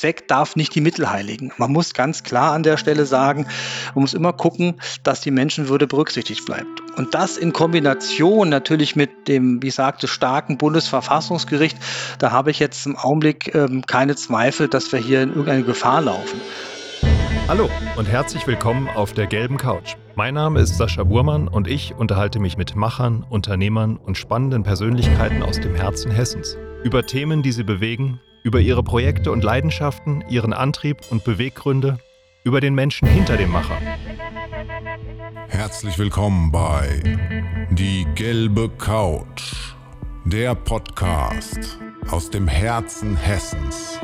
Zweck darf nicht die Mittel heiligen. Man muss ganz klar an der Stelle sagen, man muss immer gucken, dass die Menschenwürde berücksichtigt bleibt. Und das in Kombination natürlich mit dem, wie ich sagte, starken Bundesverfassungsgericht, da habe ich jetzt im Augenblick ähm, keine Zweifel, dass wir hier in irgendeine Gefahr laufen. Hallo und herzlich willkommen auf der gelben Couch. Mein Name ist Sascha Burmann und ich unterhalte mich mit Machern, Unternehmern und spannenden Persönlichkeiten aus dem Herzen Hessens über Themen, die sie bewegen, über ihre Projekte und Leidenschaften, ihren Antrieb und Beweggründe, über den Menschen hinter dem Macher. Herzlich willkommen bei Die gelbe Couch, der Podcast aus dem Herzen Hessens.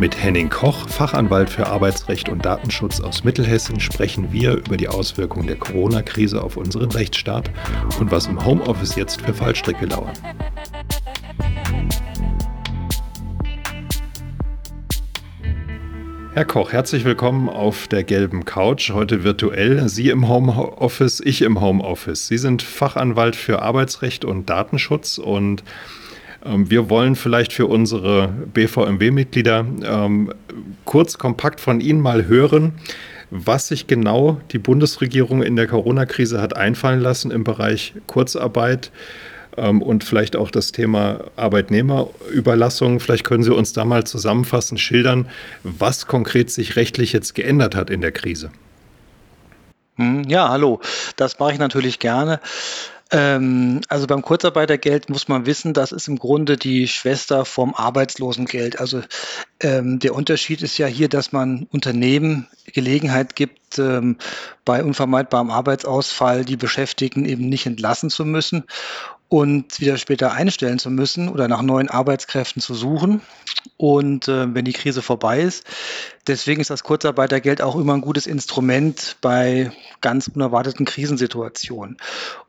Mit Henning Koch, Fachanwalt für Arbeitsrecht und Datenschutz aus Mittelhessen, sprechen wir über die Auswirkungen der Corona-Krise auf unseren Rechtsstaat und was im Homeoffice jetzt für Fallstricke lauern. Herr Koch, herzlich willkommen auf der gelben Couch. Heute virtuell. Sie im Homeoffice, ich im Homeoffice. Sie sind Fachanwalt für Arbeitsrecht und Datenschutz und ähm, wir wollen vielleicht für unsere BVMW-Mitglieder ähm, kurz kompakt von Ihnen mal hören, was sich genau die Bundesregierung in der Corona-Krise hat einfallen lassen im Bereich Kurzarbeit und vielleicht auch das Thema Arbeitnehmerüberlassung. Vielleicht können Sie uns da mal zusammenfassend schildern, was konkret sich rechtlich jetzt geändert hat in der Krise. Hm, ja, hallo. Das mache ich natürlich gerne. Ähm, also beim Kurzarbeitergeld muss man wissen, das ist im Grunde die Schwester vom Arbeitslosengeld. Also ähm, der Unterschied ist ja hier, dass man Unternehmen Gelegenheit gibt, ähm, bei unvermeidbarem Arbeitsausfall die Beschäftigten eben nicht entlassen zu müssen und wieder später einstellen zu müssen oder nach neuen Arbeitskräften zu suchen. Und äh, wenn die Krise vorbei ist, deswegen ist das Kurzarbeitergeld auch immer ein gutes Instrument bei ganz unerwarteten Krisensituationen.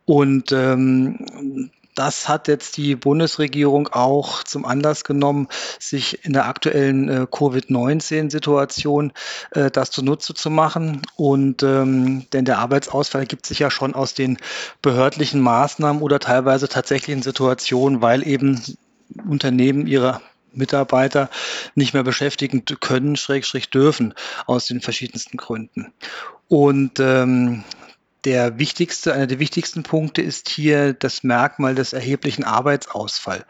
Und ähm, das hat jetzt die Bundesregierung auch zum Anlass genommen, sich in der aktuellen äh, Covid-19-Situation äh, das zunutze zu machen. Und ähm, denn der Arbeitsausfall ergibt sich ja schon aus den behördlichen Maßnahmen oder teilweise tatsächlichen Situationen, weil eben Unternehmen ihre Mitarbeiter nicht mehr beschäftigen können, schrägstrich dürfen, aus den verschiedensten Gründen. Und ähm, der wichtigste, einer der wichtigsten Punkte ist hier das Merkmal des erheblichen Arbeitsausfalls.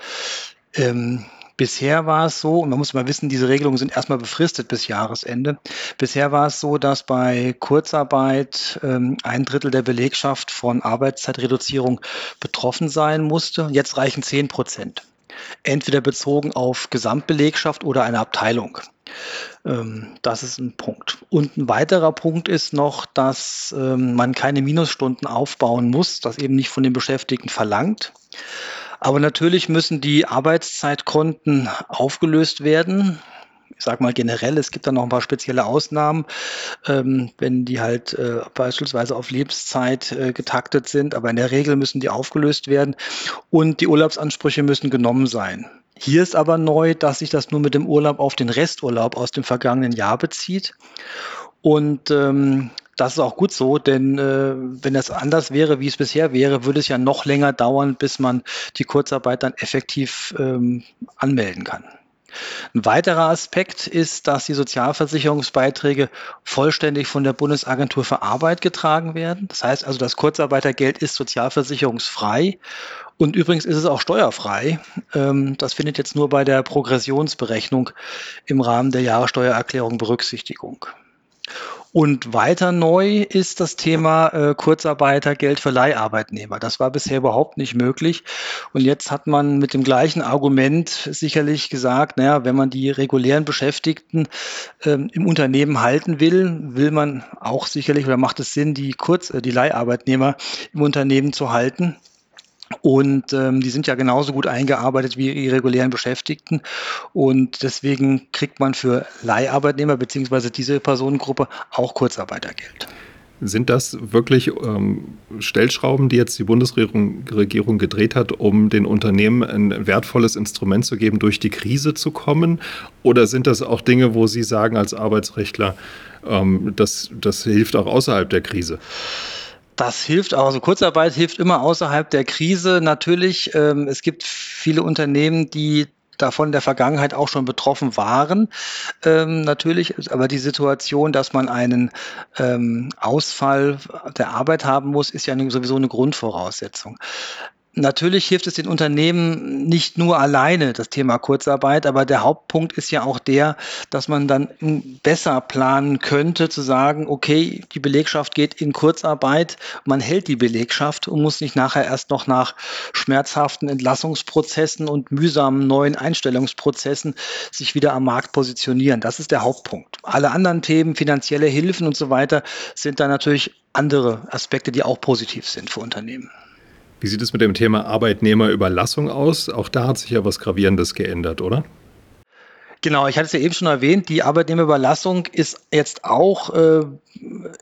Ähm, bisher war es so, und man muss mal wissen, diese Regelungen sind erstmal befristet bis Jahresende. Bisher war es so, dass bei Kurzarbeit ähm, ein Drittel der Belegschaft von Arbeitszeitreduzierung betroffen sein musste. Jetzt reichen 10 Prozent. Entweder bezogen auf Gesamtbelegschaft oder eine Abteilung. Ähm, das ist ein Punkt. Und ein weiterer Punkt ist noch, dass ähm, man keine Minusstunden aufbauen muss, das eben nicht von den Beschäftigten verlangt. Aber natürlich müssen die Arbeitszeitkonten aufgelöst werden. Ich sage mal generell, es gibt da noch ein paar spezielle Ausnahmen, ähm, wenn die halt äh, beispielsweise auf Lebenszeit äh, getaktet sind. Aber in der Regel müssen die aufgelöst werden und die Urlaubsansprüche müssen genommen sein. Hier ist aber neu, dass sich das nur mit dem Urlaub auf den Resturlaub aus dem vergangenen Jahr bezieht. Und ähm, das ist auch gut so, denn äh, wenn das anders wäre, wie es bisher wäre, würde es ja noch länger dauern, bis man die Kurzarbeit dann effektiv ähm, anmelden kann. Ein weiterer Aspekt ist, dass die Sozialversicherungsbeiträge vollständig von der Bundesagentur für Arbeit getragen werden. Das heißt also, das Kurzarbeitergeld ist sozialversicherungsfrei und übrigens ist es auch steuerfrei. Ähm, das findet jetzt nur bei der Progressionsberechnung im Rahmen der Jahressteuererklärung Berücksichtigung. Und weiter neu ist das Thema äh, Kurzarbeitergeld für Leiharbeitnehmer. Das war bisher überhaupt nicht möglich. Und jetzt hat man mit dem gleichen Argument sicherlich gesagt, naja, wenn man die regulären Beschäftigten ähm, im Unternehmen halten will, will man auch sicherlich oder macht es Sinn, die Kurz, äh, die Leiharbeitnehmer im Unternehmen zu halten. Und ähm, die sind ja genauso gut eingearbeitet wie ihre regulären Beschäftigten. Und deswegen kriegt man für Leiharbeitnehmer beziehungsweise diese Personengruppe auch Kurzarbeitergeld. Sind das wirklich ähm, Stellschrauben, die jetzt die Bundesregierung Regierung gedreht hat, um den Unternehmen ein wertvolles Instrument zu geben, durch die Krise zu kommen? Oder sind das auch Dinge, wo Sie sagen als Arbeitsrechtler, ähm, das, das hilft auch außerhalb der Krise? Das hilft auch. Also Kurzarbeit hilft immer außerhalb der Krise. Natürlich, ähm, es gibt viele Unternehmen, die davon in der Vergangenheit auch schon betroffen waren, ähm, natürlich. Aber die Situation, dass man einen ähm, Ausfall der Arbeit haben muss, ist ja sowieso eine Grundvoraussetzung. Natürlich hilft es den Unternehmen nicht nur alleine, das Thema Kurzarbeit, aber der Hauptpunkt ist ja auch der, dass man dann besser planen könnte, zu sagen, okay, die Belegschaft geht in Kurzarbeit, man hält die Belegschaft und muss nicht nachher erst noch nach schmerzhaften Entlassungsprozessen und mühsamen neuen Einstellungsprozessen sich wieder am Markt positionieren. Das ist der Hauptpunkt. Alle anderen Themen, finanzielle Hilfen und so weiter, sind da natürlich andere Aspekte, die auch positiv sind für Unternehmen. Wie sieht es mit dem Thema Arbeitnehmerüberlassung aus? Auch da hat sich ja was Gravierendes geändert, oder? Genau, ich hatte es ja eben schon erwähnt, die Arbeitnehmerüberlassung ist jetzt auch äh,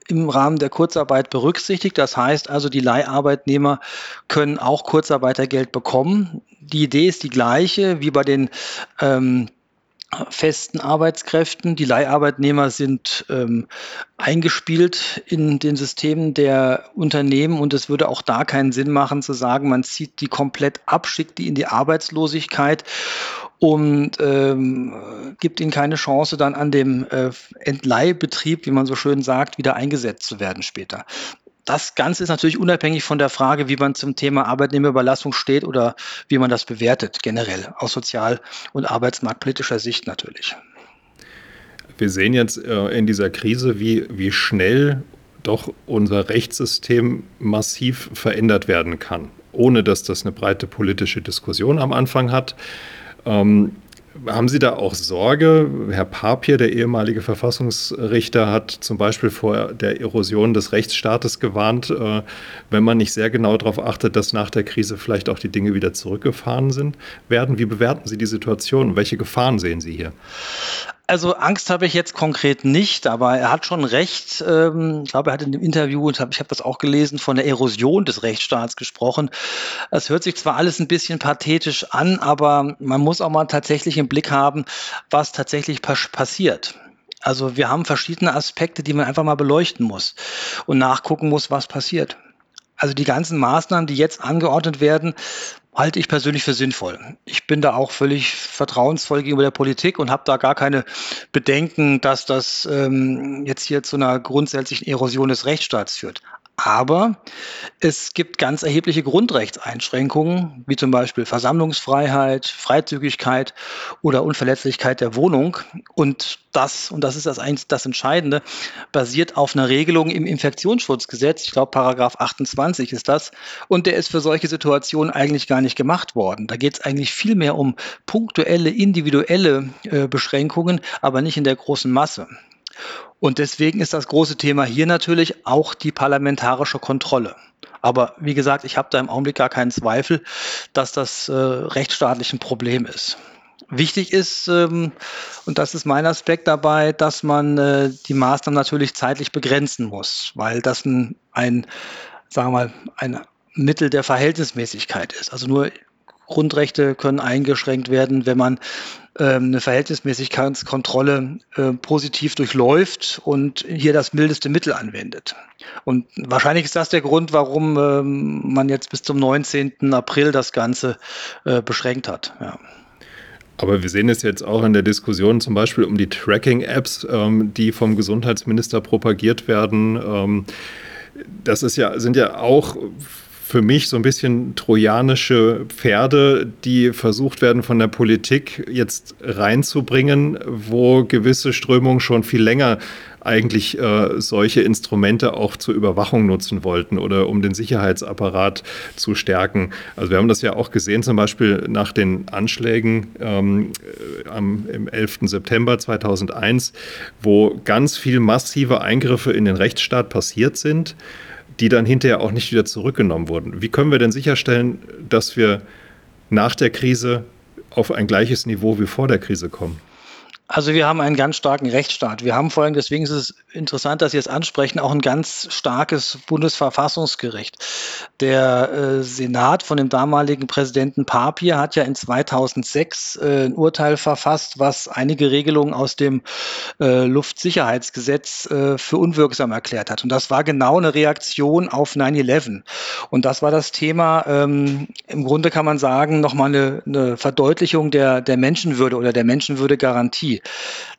im Rahmen der Kurzarbeit berücksichtigt. Das heißt also, die Leiharbeitnehmer können auch Kurzarbeitergeld bekommen. Die Idee ist die gleiche wie bei den ähm, festen Arbeitskräften. Die Leiharbeitnehmer sind ähm, eingespielt in den Systemen der Unternehmen und es würde auch da keinen Sinn machen zu sagen, man zieht die komplett ab, schickt die in die Arbeitslosigkeit und ähm, gibt ihnen keine Chance, dann an dem äh, Entleihbetrieb, wie man so schön sagt, wieder eingesetzt zu werden später. Das Ganze ist natürlich unabhängig von der Frage, wie man zum Thema Arbeitnehmerüberlassung steht oder wie man das bewertet, generell aus sozial- und arbeitsmarktpolitischer Sicht natürlich. Wir sehen jetzt äh, in dieser Krise, wie, wie schnell doch unser Rechtssystem massiv verändert werden kann, ohne dass das eine breite politische Diskussion am Anfang hat. Ähm, haben Sie da auch Sorge? Herr Papier, der ehemalige Verfassungsrichter, hat zum Beispiel vor der Erosion des Rechtsstaates gewarnt, äh, wenn man nicht sehr genau darauf achtet, dass nach der Krise vielleicht auch die Dinge wieder zurückgefahren sind werden. Wie bewerten Sie die Situation? Welche Gefahren sehen Sie hier? Also Angst habe ich jetzt konkret nicht, aber er hat schon recht. Ähm, ich glaube, er hat in dem Interview, und ich habe das auch gelesen, von der Erosion des Rechtsstaats gesprochen. Es hört sich zwar alles ein bisschen pathetisch an, aber man muss auch mal tatsächlich im Blick haben, was tatsächlich passiert. Also wir haben verschiedene Aspekte, die man einfach mal beleuchten muss und nachgucken muss, was passiert. Also die ganzen Maßnahmen, die jetzt angeordnet werden, halte ich persönlich für sinnvoll. Ich bin da auch völlig vertrauensvoll gegenüber der Politik und habe da gar keine Bedenken, dass das ähm, jetzt hier zu einer grundsätzlichen Erosion des Rechtsstaats führt. Aber es gibt ganz erhebliche Grundrechtseinschränkungen, wie zum Beispiel Versammlungsfreiheit, Freizügigkeit oder Unverletzlichkeit der Wohnung. Und das, und das ist das das Entscheidende, basiert auf einer Regelung im Infektionsschutzgesetz. Ich glaube, Paragraph 28 ist das. Und der ist für solche Situationen eigentlich gar nicht gemacht worden. Da geht es eigentlich viel mehr um punktuelle, individuelle äh, Beschränkungen, aber nicht in der großen Masse. Und deswegen ist das große Thema hier natürlich auch die parlamentarische Kontrolle. Aber wie gesagt, ich habe da im Augenblick gar keinen Zweifel, dass das äh, rechtsstaatlich ein Problem ist. Wichtig ist, ähm, und das ist mein Aspekt dabei, dass man äh, die Maßnahmen natürlich zeitlich begrenzen muss, weil das ein, ein sagen wir mal, ein Mittel der Verhältnismäßigkeit ist. Also nur Grundrechte können eingeschränkt werden, wenn man eine Verhältnismäßigkeitskontrolle äh, positiv durchläuft und hier das mildeste Mittel anwendet. Und wahrscheinlich ist das der Grund, warum ähm, man jetzt bis zum 19. April das Ganze äh, beschränkt hat. Ja. Aber wir sehen es jetzt auch in der Diskussion zum Beispiel um die Tracking-Apps, ähm, die vom Gesundheitsminister propagiert werden. das ist ja, sind ja auch für mich so ein bisschen trojanische Pferde, die versucht werden von der Politik jetzt reinzubringen, wo gewisse Strömungen schon viel länger eigentlich äh, solche Instrumente auch zur Überwachung nutzen wollten oder um den Sicherheitsapparat zu stärken. Also wir haben das ja auch gesehen, zum Beispiel nach den Anschlägen ähm, am, im 11. September 2001, wo ganz viel massive Eingriffe in den Rechtsstaat passiert sind die dann hinterher auch nicht wieder zurückgenommen wurden. Wie können wir denn sicherstellen, dass wir nach der Krise auf ein gleiches Niveau wie vor der Krise kommen? Also wir haben einen ganz starken Rechtsstaat. Wir haben vor allem, deswegen ist es interessant, dass Sie es ansprechen, auch ein ganz starkes Bundesverfassungsgericht. Der äh, Senat von dem damaligen Präsidenten Papier hat ja in 2006 äh, ein Urteil verfasst, was einige Regelungen aus dem äh, Luftsicherheitsgesetz äh, für unwirksam erklärt hat. Und das war genau eine Reaktion auf 9-11. Und das war das Thema, ähm, im Grunde kann man sagen, nochmal eine, eine Verdeutlichung der, der Menschenwürde oder der Menschenwürdegarantie.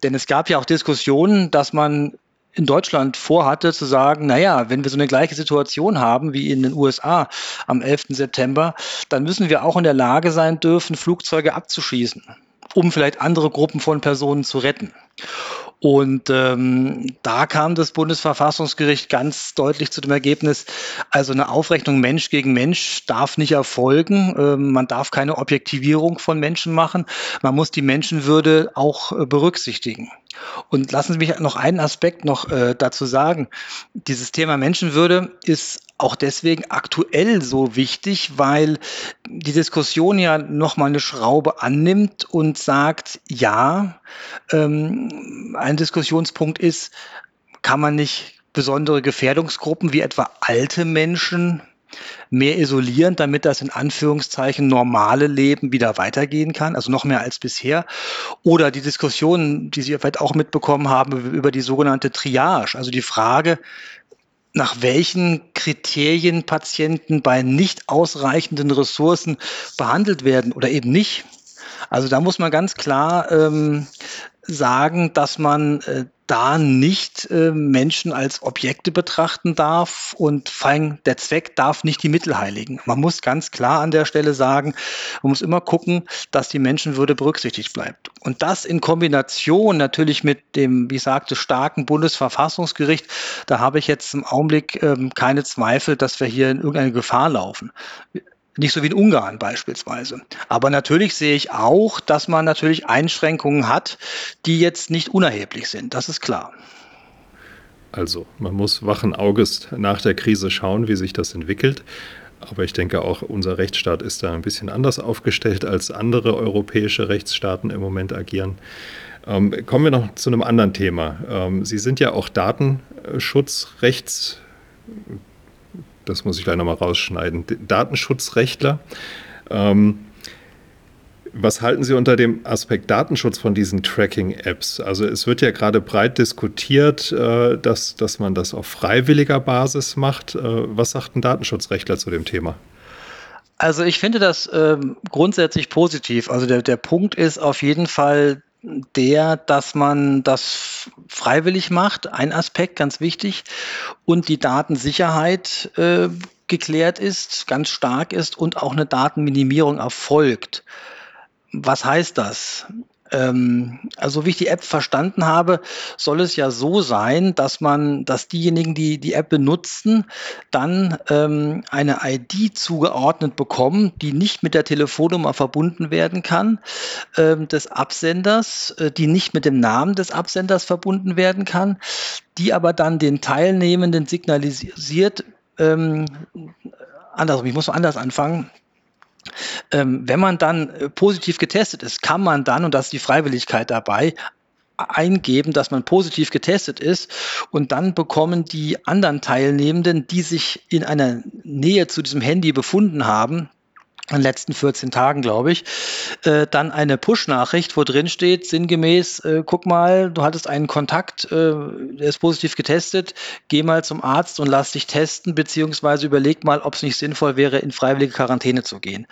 Denn es gab ja auch Diskussionen, dass man in Deutschland vorhatte, zu sagen, naja, wenn wir so eine gleiche Situation haben wie in den USA am 11. September, dann müssen wir auch in der Lage sein dürfen, Flugzeuge abzuschießen, um vielleicht andere Gruppen von Personen zu retten. Und ähm, da kam das Bundesverfassungsgericht ganz deutlich zu dem Ergebnis, also eine Aufrechnung Mensch gegen Mensch darf nicht erfolgen. Ähm, man darf keine Objektivierung von Menschen machen. Man muss die Menschenwürde auch äh, berücksichtigen. Und lassen Sie mich noch einen Aspekt noch äh, dazu sagen. Dieses Thema Menschenwürde ist auch deswegen aktuell so wichtig, weil die Diskussion ja nochmal eine Schraube annimmt und sagt, ja, ähm, ein Diskussionspunkt ist, kann man nicht besondere Gefährdungsgruppen wie etwa alte Menschen mehr isolieren, damit das in Anführungszeichen normale Leben wieder weitergehen kann, also noch mehr als bisher. Oder die Diskussion, die Sie vielleicht auch mitbekommen haben, über die sogenannte Triage, also die Frage, nach welchen Kriterien Patienten bei nicht ausreichenden Ressourcen behandelt werden oder eben nicht. Also da muss man ganz klar ähm, sagen, dass man äh, da nicht äh, Menschen als Objekte betrachten darf und vor allem der Zweck darf nicht die Mittel heiligen. Man muss ganz klar an der Stelle sagen, man muss immer gucken, dass die Menschenwürde berücksichtigt bleibt. Und das in Kombination natürlich mit dem, wie ich sagte, starken Bundesverfassungsgericht, da habe ich jetzt im Augenblick ähm, keine Zweifel, dass wir hier in irgendeine Gefahr laufen. Nicht so wie in Ungarn beispielsweise. Aber natürlich sehe ich auch, dass man natürlich Einschränkungen hat, die jetzt nicht unerheblich sind. Das ist klar. Also, man muss wachen Auges nach der Krise schauen, wie sich das entwickelt. Aber ich denke auch, unser Rechtsstaat ist da ein bisschen anders aufgestellt, als andere europäische Rechtsstaaten im Moment agieren. Ähm, kommen wir noch zu einem anderen Thema. Ähm, Sie sind ja auch Datenschutzrechts das muss ich gleich nochmal rausschneiden, Datenschutzrechtler. Ähm, was halten Sie unter dem Aspekt Datenschutz von diesen Tracking-Apps? Also es wird ja gerade breit diskutiert, äh, dass, dass man das auf freiwilliger Basis macht. Äh, was sagt ein Datenschutzrechtler zu dem Thema? Also ich finde das ähm, grundsätzlich positiv. Also der, der Punkt ist auf jeden Fall der, dass man das freiwillig macht, ein Aspekt, ganz wichtig, und die Datensicherheit äh, geklärt ist, ganz stark ist und auch eine Datenminimierung erfolgt. Was heißt das? Ähm, also wie ich die App verstanden habe, soll es ja so sein, dass man, dass diejenigen, die die App benutzen, dann ähm, eine ID zugeordnet bekommen, die nicht mit der Telefonnummer verbunden werden kann ähm, des Absenders, äh, die nicht mit dem Namen des Absenders verbunden werden kann, die aber dann den Teilnehmenden signalisiert, ähm, andersrum, ich muss anders anfangen, wenn man dann äh, positiv getestet ist, kann man dann, und das ist die Freiwilligkeit dabei, eingeben, dass man positiv getestet ist und dann bekommen die anderen Teilnehmenden, die sich in einer Nähe zu diesem Handy befunden haben, in den letzten 14 Tagen, glaube ich, äh, dann eine Push-Nachricht, wo drin steht, sinngemäß, äh, guck mal, du hattest einen Kontakt, äh, der ist positiv getestet, geh mal zum Arzt und lass dich testen, beziehungsweise überleg mal, ob es nicht sinnvoll wäre, in freiwillige Quarantäne zu gehen.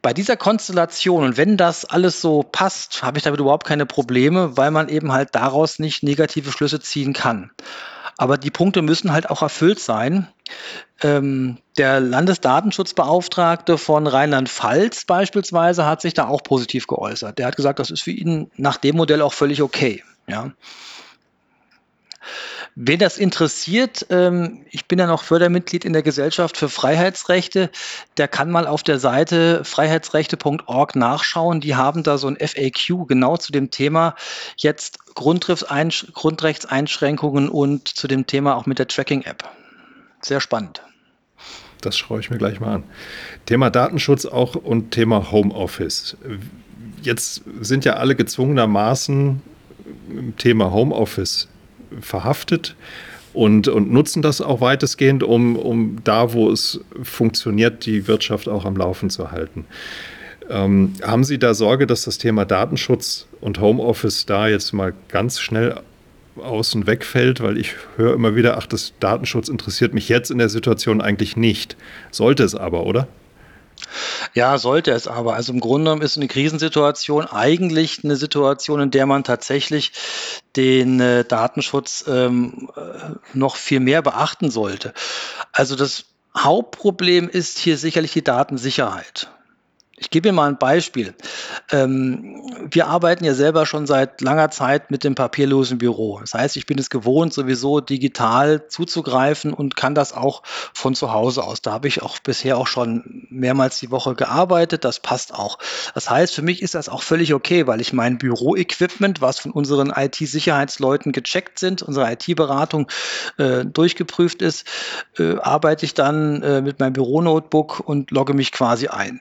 Bei dieser Konstellation und wenn das alles so passt, habe ich damit überhaupt keine Probleme, weil man eben halt daraus nicht negative Schlüsse ziehen kann. Aber die Punkte müssen halt auch erfüllt sein. Ähm, der Landesdatenschutzbeauftragte von Rheinland-Pfalz beispielsweise hat sich da auch positiv geäußert. Der hat gesagt, das ist für ihn nach dem Modell auch völlig okay. Ja. Wen das interessiert, ähm, ich bin ja noch Fördermitglied in der Gesellschaft für Freiheitsrechte, der kann mal auf der Seite freiheitsrechte.org nachschauen. Die haben da so ein FAQ genau zu dem Thema jetzt Grundrechtseinschränkungen und zu dem Thema auch mit der Tracking-App. Sehr spannend. Das schaue ich mir gleich mal an. Thema Datenschutz auch und Thema Homeoffice. Jetzt sind ja alle gezwungenermaßen Thema Homeoffice verhaftet und, und nutzen das auch weitestgehend, um, um da, wo es funktioniert, die Wirtschaft auch am Laufen zu halten. Ähm, haben Sie da Sorge, dass das Thema Datenschutz und Homeoffice da jetzt mal ganz schnell außen wegfällt? Weil ich höre immer wieder, ach, das Datenschutz interessiert mich jetzt in der Situation eigentlich nicht. Sollte es aber, oder? Ja, sollte es aber. Also im Grunde genommen ist eine Krisensituation eigentlich eine Situation, in der man tatsächlich den äh, Datenschutz ähm, äh, noch viel mehr beachten sollte. Also das Hauptproblem ist hier sicherlich die Datensicherheit. Ich gebe Ihnen mal ein Beispiel. Ähm, wir arbeiten ja selber schon seit langer Zeit mit dem papierlosen Büro. Das heißt, ich bin es gewohnt, sowieso digital zuzugreifen und kann das auch von zu Hause aus. Da habe ich auch bisher auch schon mehrmals die Woche gearbeitet. Das passt auch. Das heißt, für mich ist das auch völlig okay, weil ich mein Büroequipment, was von unseren IT-Sicherheitsleuten gecheckt sind, unsere IT-Beratung äh, durchgeprüft ist, äh, arbeite ich dann äh, mit meinem Büronotebook und logge mich quasi ein.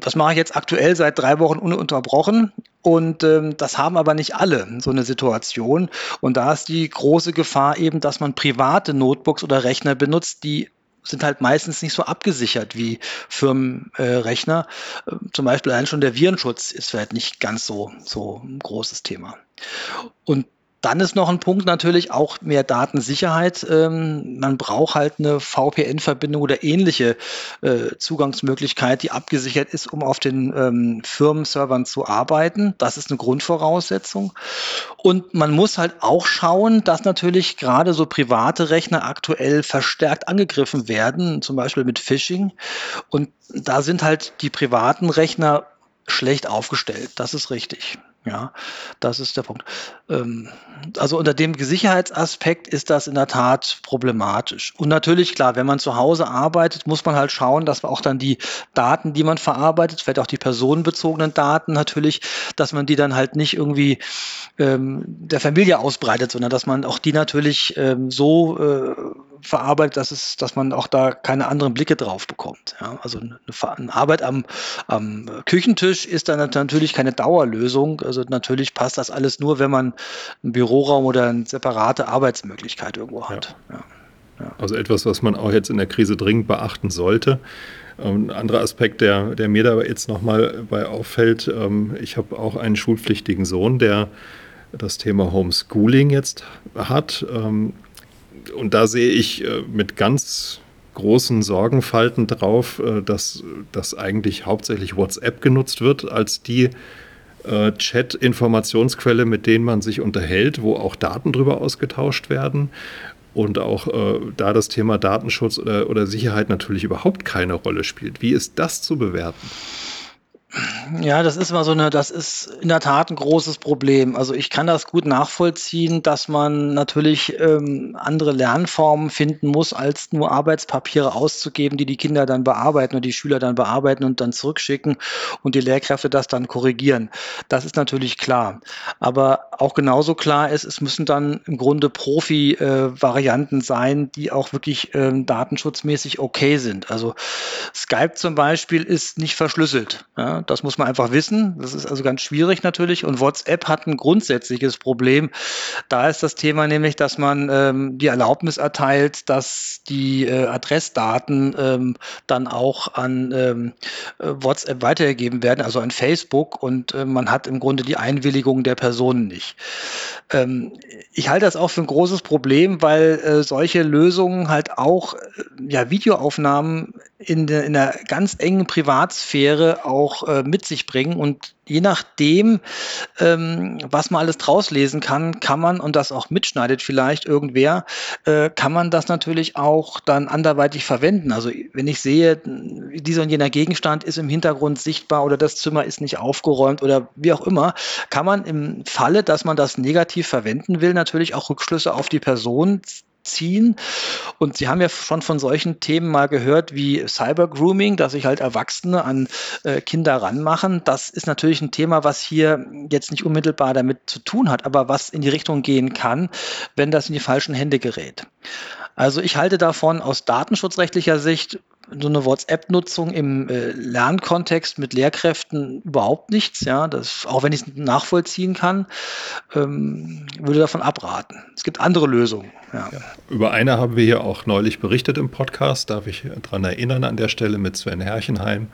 Das mache ich jetzt aktuell seit drei Wochen ununterbrochen. Und ähm, das haben aber nicht alle, so eine Situation. Und da ist die große Gefahr eben, dass man private Notebooks oder Rechner benutzt, die sind halt meistens nicht so abgesichert wie Firmenrechner. Äh, Zum Beispiel allein schon der Virenschutz ist vielleicht nicht ganz so, so ein großes Thema. Und dann ist noch ein Punkt natürlich auch mehr Datensicherheit. Ähm, man braucht halt eine VPN-Verbindung oder ähnliche äh, Zugangsmöglichkeit, die abgesichert ist, um auf den ähm, Firmenservern zu arbeiten. Das ist eine Grundvoraussetzung. Und man muss halt auch schauen, dass natürlich gerade so private Rechner aktuell verstärkt angegriffen werden, zum Beispiel mit Phishing. Und da sind halt die privaten Rechner schlecht aufgestellt. Das ist richtig. Ja, das ist der Punkt. Ähm, also unter dem Sicherheitsaspekt ist das in der Tat problematisch. Und natürlich, klar, wenn man zu Hause arbeitet, muss man halt schauen, dass man auch dann die Daten, die man verarbeitet, vielleicht auch die personenbezogenen Daten natürlich, dass man die dann halt nicht irgendwie ähm, der Familie ausbreitet, sondern dass man auch die natürlich ähm, so äh, verarbeitet, dass es, dass man auch da keine anderen Blicke drauf bekommt. Ja, also eine, eine Arbeit am, am, Küchentisch ist dann natürlich keine Dauerlösung. Also natürlich passt das alles nur, wenn man einen Büroraum oder eine separate Arbeitsmöglichkeit irgendwo hat. Ja. Ja. Also etwas, was man auch jetzt in der Krise dringend beachten sollte. Ähm, ein anderer Aspekt, der, der mir da jetzt nochmal bei auffällt, ähm, ich habe auch einen schulpflichtigen Sohn, der das Thema Homeschooling jetzt hat. Und da sehe ich äh, mit ganz großen Sorgenfalten drauf, äh, dass, dass eigentlich hauptsächlich WhatsApp genutzt wird als die äh, Chat-Informationsquelle, mit denen man sich unterhält, wo auch Daten drüber ausgetauscht werden. Und auch äh, da das Thema Datenschutz oder, oder Sicherheit natürlich überhaupt keine Rolle spielt. Wie ist das zu bewerten? Ja, das ist mal so eine, das ist in der Tat ein großes Problem. Also ich kann das gut nachvollziehen, dass man natürlich ähm, andere Lernformen finden muss, als nur Arbeitspapiere auszugeben, die die Kinder dann bearbeiten und die Schüler dann bearbeiten und dann zurückschicken und die Lehrkräfte das dann korrigieren. Das ist natürlich klar. Aber auch genauso klar ist, es müssen dann im Grunde Profi-Varianten äh, sein, die auch wirklich ähm, datenschutzmäßig okay sind. Also Skype zum Beispiel ist nicht verschlüsselt. Ja? Das muss man einfach wissen. Das ist also ganz schwierig natürlich. Und WhatsApp hat ein grundsätzliches Problem. Da ist das Thema nämlich, dass man ähm, die Erlaubnis erteilt, dass die äh, Adressdaten ähm, dann auch an ähm, äh, WhatsApp weitergegeben werden, also an Facebook. Und äh, man hat im Grunde die Einwilligung der Personen nicht. Ähm, ich halte das auch für ein großes Problem, weil äh, solche Lösungen halt auch äh, ja, Videoaufnahmen in der, in der ganz engen Privatsphäre auch äh, mit sich bringen. Und je nachdem, ähm, was man alles draus lesen kann, kann man, und das auch mitschneidet vielleicht irgendwer, äh, kann man das natürlich auch dann anderweitig verwenden. Also wenn ich sehe, dieser und jener Gegenstand ist im Hintergrund sichtbar oder das Zimmer ist nicht aufgeräumt oder wie auch immer, kann man im Falle, dass man das negativ verwenden will, natürlich auch Rückschlüsse auf die Person ziehen. Und Sie haben ja schon von solchen Themen mal gehört wie Cyber-Grooming, dass sich halt Erwachsene an äh, Kinder ranmachen. Das ist natürlich ein Thema, was hier jetzt nicht unmittelbar damit zu tun hat, aber was in die Richtung gehen kann, wenn das in die falschen Hände gerät. Also ich halte davon aus datenschutzrechtlicher Sicht so eine WhatsApp-Nutzung im äh, Lernkontext mit Lehrkräften überhaupt nichts. Ja, das, auch wenn ich es nachvollziehen kann, ähm, würde davon abraten. Es gibt andere Lösungen. Ja. Ja. Über eine haben wir hier auch neulich berichtet im Podcast, darf ich daran erinnern an der Stelle mit Sven Herrchenheim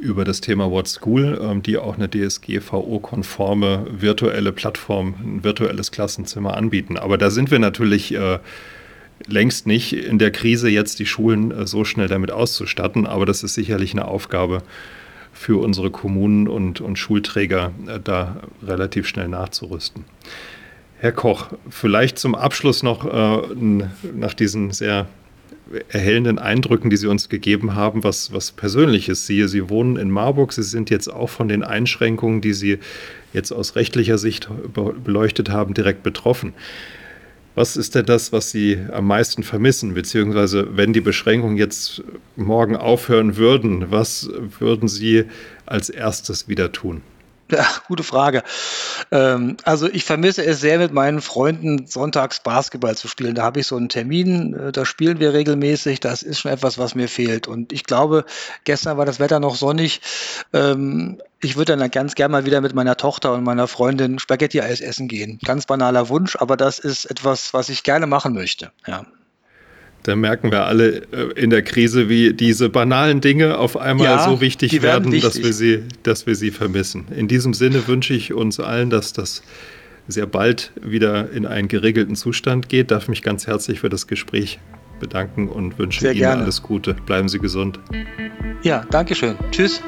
über das Thema What School, ähm, die auch eine DSGVO-konforme virtuelle Plattform, ein virtuelles Klassenzimmer anbieten. Aber da sind wir natürlich äh, längst nicht in der Krise, jetzt die Schulen äh, so schnell damit auszustatten. Aber das ist sicherlich eine Aufgabe für unsere Kommunen und, und Schulträger, äh, da relativ schnell nachzurüsten. Herr Koch, vielleicht zum Abschluss noch äh, nach diesen sehr erhellenden Eindrücken, die Sie uns gegeben haben, was, was Persönliches. Sie, Sie wohnen in Marburg, Sie sind jetzt auch von den Einschränkungen, die Sie jetzt aus rechtlicher Sicht beleuchtet haben, direkt betroffen. Was ist denn das, was Sie am meisten vermissen? Beziehungsweise, wenn die Beschränkungen jetzt morgen aufhören würden, was würden Sie als erstes wieder tun? Ja, gute Frage. Ähm, also ich vermisse es sehr, mit meinen Freunden sonntags Basketball zu spielen. Da habe ich so einen Termin, äh, da spielen wir regelmäßig. Das ist schon etwas, was mir fehlt. Und ich glaube, gestern war das Wetter noch sonnig. Ähm, ich würde dann ganz gerne mal wieder mit meiner Tochter und meiner Freundin Spaghetti-Eis essen gehen. Ganz banaler Wunsch, aber das ist etwas, was ich gerne machen möchte. Ja. Da merken wir alle äh, in der Krise, wie diese banalen Dinge auf einmal ja, so wichtig werden, werden. Dass, wir sie, dass wir sie vermissen. In diesem Sinne wünsche ich uns allen, dass das sehr bald wieder in einen geregelten Zustand geht. Darf mich ganz herzlich für das Gespräch bedanken und wünsche Ihnen alles Gute. Bleiben Sie gesund. Ja, danke schön. Tschüss.